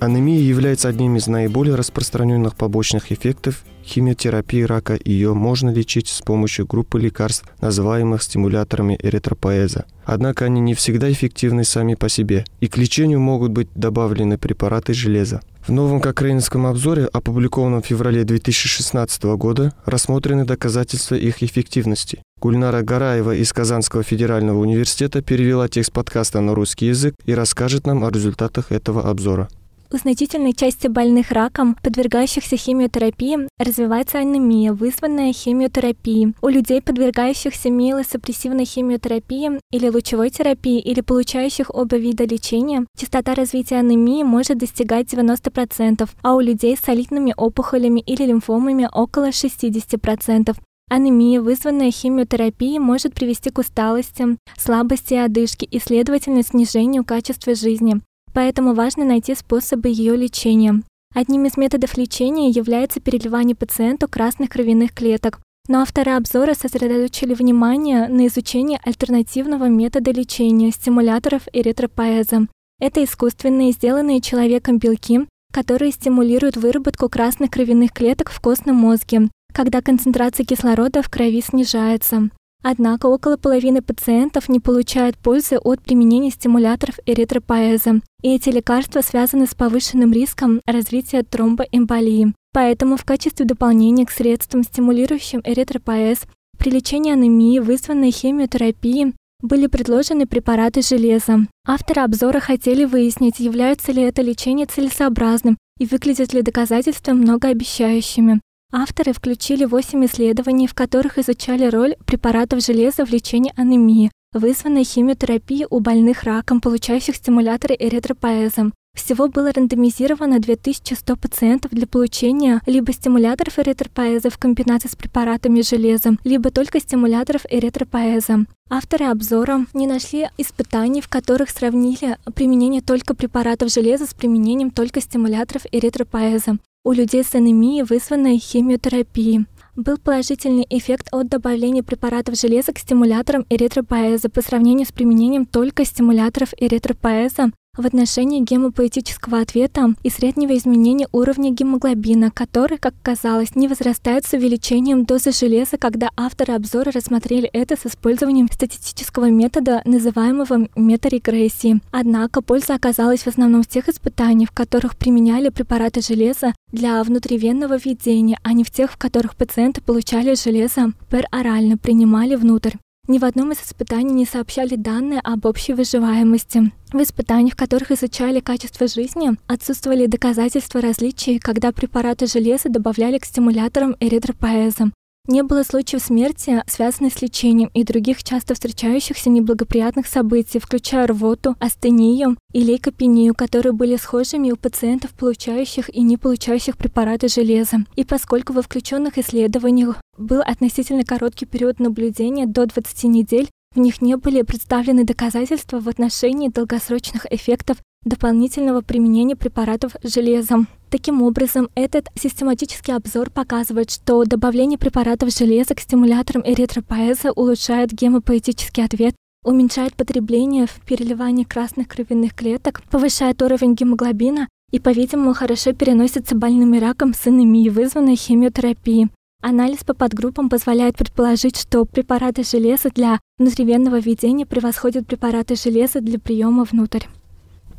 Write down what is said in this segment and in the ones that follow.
Анемия является одним из наиболее распространенных побочных эффектов химиотерапии рака. Ее можно лечить с помощью группы лекарств, называемых стимуляторами эритропоэза. Однако они не всегда эффективны сами по себе, и к лечению могут быть добавлены препараты железа. В новом кокрейнском обзоре, опубликованном в феврале 2016 года, рассмотрены доказательства их эффективности. Гульнара Гараева из Казанского федерального университета перевела текст подкаста на русский язык и расскажет нам о результатах этого обзора. У значительной части больных раком, подвергающихся химиотерапии, развивается анемия, вызванная химиотерапией. У людей, подвергающихся миелосупрессивной химиотерапии или лучевой терапии, или получающих оба вида лечения, частота развития анемии может достигать 90%, а у людей с солидными опухолями или лимфомами около 60%. Анемия, вызванная химиотерапией, может привести к усталости, слабости и одышке и, следовательно, снижению качества жизни поэтому важно найти способы ее лечения. Одним из методов лечения является переливание пациенту красных кровяных клеток, но авторы обзора сосредоточили внимание на изучении альтернативного метода лечения стимуляторов эритропоэза. Это искусственные, сделанные человеком белки, которые стимулируют выработку красных кровяных клеток в костном мозге, когда концентрация кислорода в крови снижается. Однако около половины пациентов не получают пользы от применения стимуляторов эритропоэза, и эти лекарства связаны с повышенным риском развития тромбоэмболии. Поэтому в качестве дополнения к средствам, стимулирующим эритропоэз, при лечении анемии, вызванной химиотерапией, были предложены препараты железа. Авторы обзора хотели выяснить, является ли это лечение целесообразным и выглядят ли доказательства многообещающими. Авторы включили 8 исследований, в которых изучали роль препаратов железа в лечении анемии, вызванной химиотерапией у больных раком, получающих стимуляторы эритропоэзом. Всего было рандомизировано 2100 пациентов для получения либо стимуляторов эритропоэза в комбинации с препаратами железа, либо только стимуляторов эритропоэза. Авторы обзора не нашли испытаний, в которых сравнили применение только препаратов железа с применением только стимуляторов эритропоэза у людей с анемией, вызванной химиотерапией. Был положительный эффект от добавления препаратов железа к стимуляторам эритропоэза по сравнению с применением только стимуляторов эритропоэза в отношении гемопоэтического ответа и среднего изменения уровня гемоглобина, который, как казалось, не возрастает с увеличением дозы железа, когда авторы обзора рассмотрели это с использованием статистического метода, называемого метарегрессии. Однако польза оказалась в основном в тех испытаниях, в которых применяли препараты железа для внутривенного введения, а не в тех, в которых пациенты получали железо перорально, принимали внутрь. Ни в одном из испытаний не сообщали данные об общей выживаемости. В испытаниях, в которых изучали качество жизни, отсутствовали доказательства различий, когда препараты железа добавляли к стимуляторам эритропоэза. Не было случаев смерти, связанных с лечением и других часто встречающихся неблагоприятных событий, включая рвоту, астению и лейкопению, которые были схожими у пациентов, получающих и не получающих препараты железа. И поскольку во включенных исследованиях был относительно короткий период наблюдения до 20 недель, в них не были представлены доказательства в отношении долгосрочных эффектов дополнительного применения препаратов железом. Таким образом, этот систематический обзор показывает, что добавление препаратов железа к стимуляторам эритропоэза улучшает гемопоэтический ответ, уменьшает потребление в переливании красных кровяных клеток, повышает уровень гемоглобина и, по-видимому, хорошо переносится больными раком с анемией, вызванной химиотерапией. Анализ по подгруппам позволяет предположить, что препараты железа для внутривенного введения превосходят препараты железа для приема внутрь.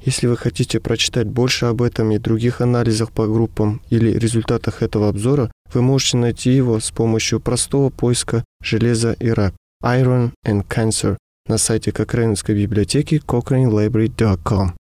Если вы хотите прочитать больше об этом и других анализах по группам или результатах этого обзора, вы можете найти его с помощью простого поиска «Железо и рак» Iron and Cancer на сайте Кокрейновской библиотеки cochranelibrary.com.